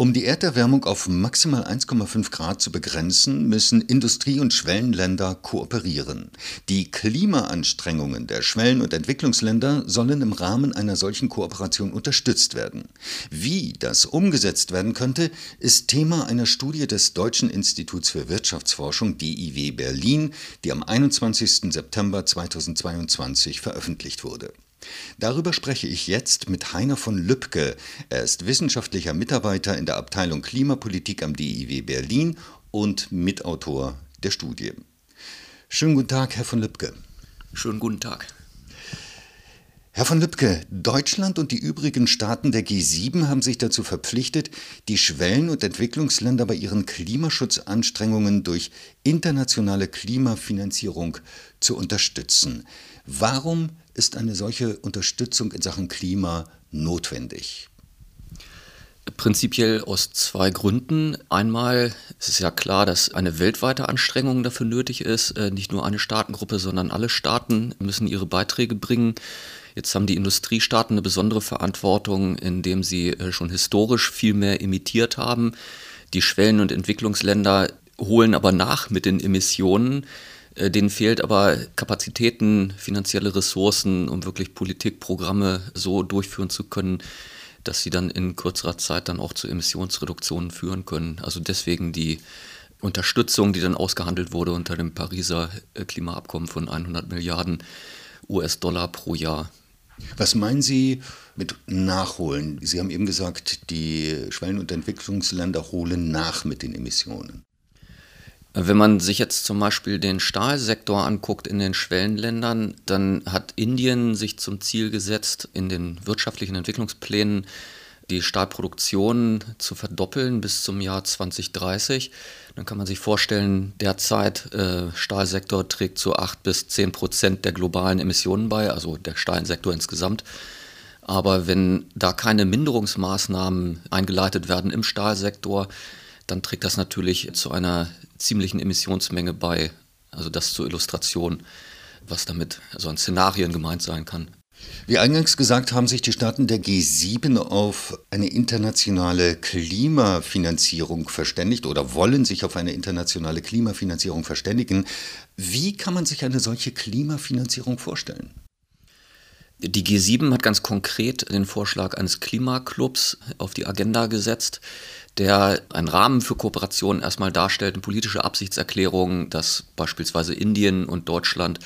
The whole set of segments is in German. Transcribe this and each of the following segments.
Um die Erderwärmung auf maximal 1,5 Grad zu begrenzen, müssen Industrie- und Schwellenländer kooperieren. Die Klimaanstrengungen der Schwellen- und Entwicklungsländer sollen im Rahmen einer solchen Kooperation unterstützt werden. Wie das umgesetzt werden könnte, ist Thema einer Studie des Deutschen Instituts für Wirtschaftsforschung DIW Berlin, die am 21. September 2022 veröffentlicht wurde. Darüber spreche ich jetzt mit Heiner von Lübcke. Er ist wissenschaftlicher Mitarbeiter in der Abteilung Klimapolitik am DIW Berlin und Mitautor der Studie. Schönen guten Tag, Herr von Lübcke. Schönen guten Tag. Herr von Lübcke, Deutschland und die übrigen Staaten der G7 haben sich dazu verpflichtet, die Schwellen- und Entwicklungsländer bei ihren Klimaschutzanstrengungen durch internationale Klimafinanzierung zu unterstützen. Warum ist eine solche Unterstützung in Sachen Klima notwendig? Prinzipiell aus zwei Gründen. Einmal ist es ja klar, dass eine weltweite Anstrengung dafür nötig ist. Äh, nicht nur eine Staatengruppe, sondern alle Staaten müssen ihre Beiträge bringen. Jetzt haben die Industriestaaten eine besondere Verantwortung, indem sie äh, schon historisch viel mehr emittiert haben. Die Schwellen- und Entwicklungsländer holen aber nach mit den Emissionen. Äh, denen fehlt aber Kapazitäten, finanzielle Ressourcen, um wirklich Politikprogramme so durchführen zu können, dass sie dann in kürzerer Zeit dann auch zu Emissionsreduktionen führen können. Also deswegen die Unterstützung, die dann ausgehandelt wurde unter dem Pariser äh, Klimaabkommen von 100 Milliarden US-Dollar pro Jahr. Was meinen Sie mit Nachholen? Sie haben eben gesagt, die Schwellen- und Entwicklungsländer holen nach mit den Emissionen. Wenn man sich jetzt zum Beispiel den Stahlsektor anguckt in den Schwellenländern, dann hat Indien sich zum Ziel gesetzt, in den wirtschaftlichen Entwicklungsplänen die Stahlproduktion zu verdoppeln bis zum Jahr 2030. Dann kann man sich vorstellen, derzeit äh, Stahlsektor trägt zu 8 bis 10 Prozent der globalen Emissionen bei, also der Stahlsektor insgesamt. Aber wenn da keine Minderungsmaßnahmen eingeleitet werden im Stahlsektor, dann trägt das natürlich zu einer ziemlichen Emissionsmenge bei. Also das zur Illustration, was damit so an Szenarien gemeint sein kann. Wie eingangs gesagt, haben sich die Staaten der G7 auf eine internationale Klimafinanzierung verständigt oder wollen sich auf eine internationale Klimafinanzierung verständigen. Wie kann man sich eine solche Klimafinanzierung vorstellen? Die G7 hat ganz konkret den Vorschlag eines Klimaclubs auf die Agenda gesetzt der einen Rahmen für Kooperation erstmal darstellt, eine politische Absichtserklärung, dass beispielsweise Indien und Deutschland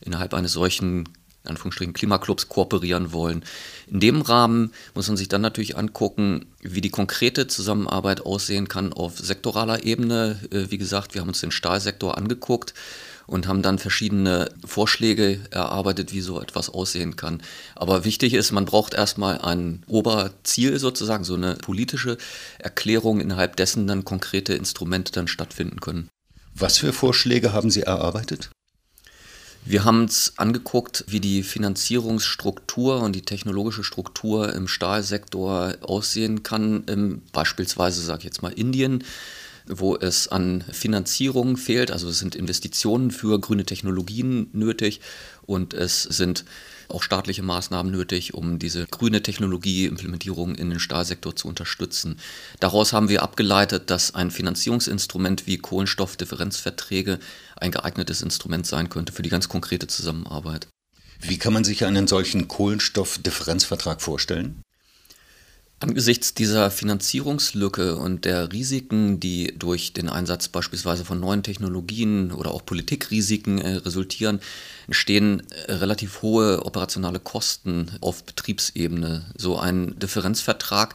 innerhalb eines solchen Anführungsstrichen Klimaclubs kooperieren wollen. In dem Rahmen muss man sich dann natürlich angucken, wie die konkrete Zusammenarbeit aussehen kann auf sektoraler Ebene. Äh, wie gesagt, wir haben uns den Stahlsektor angeguckt und haben dann verschiedene Vorschläge erarbeitet, wie so etwas aussehen kann. Aber wichtig ist, man braucht erstmal ein Oberziel sozusagen, so eine politische Erklärung, innerhalb dessen dann konkrete Instrumente dann stattfinden können. Was für Vorschläge haben Sie erarbeitet? Wir haben uns angeguckt, wie die Finanzierungsstruktur und die technologische Struktur im Stahlsektor aussehen kann. Beispielsweise, sage ich jetzt mal, Indien wo es an Finanzierung fehlt. Also es sind Investitionen für grüne Technologien nötig und es sind auch staatliche Maßnahmen nötig, um diese grüne Technologieimplementierung in den Stahlsektor zu unterstützen. Daraus haben wir abgeleitet, dass ein Finanzierungsinstrument wie Kohlenstoffdifferenzverträge ein geeignetes Instrument sein könnte für die ganz konkrete Zusammenarbeit. Wie kann man sich einen solchen Kohlenstoffdifferenzvertrag vorstellen? Angesichts dieser Finanzierungslücke und der Risiken, die durch den Einsatz beispielsweise von neuen Technologien oder auch Politikrisiken äh, resultieren, entstehen äh, relativ hohe operationale Kosten auf Betriebsebene. So ein Differenzvertrag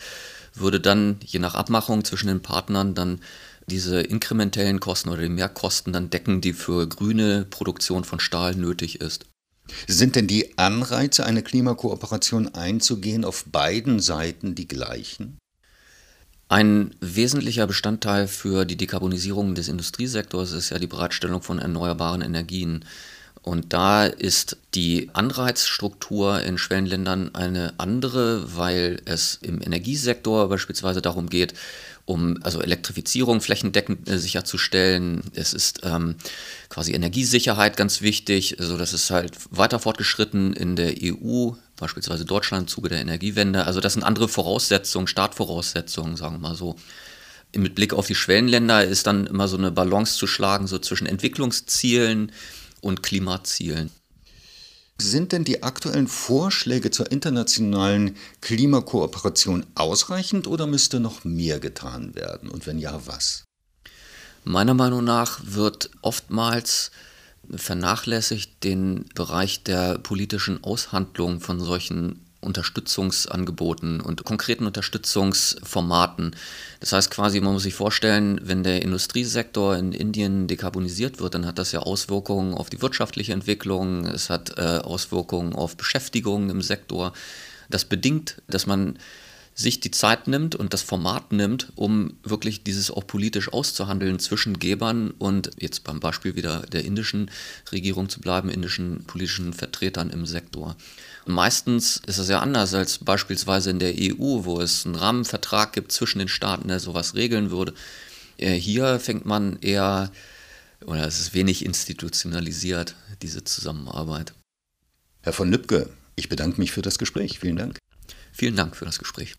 würde dann je nach Abmachung zwischen den Partnern dann diese inkrementellen Kosten oder die Mehrkosten dann decken, die für grüne Produktion von Stahl nötig ist. Sind denn die Anreize, eine Klimakooperation einzugehen, auf beiden Seiten die gleichen? Ein wesentlicher Bestandteil für die Dekarbonisierung des Industriesektors ist ja die Bereitstellung von erneuerbaren Energien. Und da ist die Anreizstruktur in Schwellenländern eine andere, weil es im Energiesektor beispielsweise darum geht, um also Elektrifizierung flächendeckend äh, sicherzustellen. Es ist ähm, quasi Energiesicherheit ganz wichtig. Also das ist halt weiter fortgeschritten in der EU beispielsweise Deutschland im Zuge der Energiewende. Also das sind andere Voraussetzungen, Startvoraussetzungen, sagen wir mal so. Mit Blick auf die Schwellenländer ist dann immer so eine Balance zu schlagen, so zwischen Entwicklungszielen und Klimazielen. Sind denn die aktuellen Vorschläge zur internationalen Klimakooperation ausreichend oder müsste noch mehr getan werden? Und wenn ja, was? Meiner Meinung nach wird oftmals vernachlässigt den Bereich der politischen Aushandlung von solchen Unterstützungsangeboten und konkreten Unterstützungsformaten. Das heißt quasi, man muss sich vorstellen, wenn der Industriesektor in Indien dekarbonisiert wird, dann hat das ja Auswirkungen auf die wirtschaftliche Entwicklung, es hat äh, Auswirkungen auf Beschäftigung im Sektor. Das bedingt, dass man sich die Zeit nimmt und das Format nimmt, um wirklich dieses auch politisch auszuhandeln zwischen Gebern und jetzt beim Beispiel wieder der indischen Regierung zu bleiben, indischen politischen Vertretern im Sektor. Meistens ist es ja anders als beispielsweise in der EU, wo es einen Rahmenvertrag gibt zwischen den Staaten, der sowas regeln würde. Äh, hier fängt man eher, oder es ist wenig institutionalisiert, diese Zusammenarbeit. Herr von Lübcke, ich bedanke mich für das Gespräch. Vielen Dank. Vielen Dank für das Gespräch.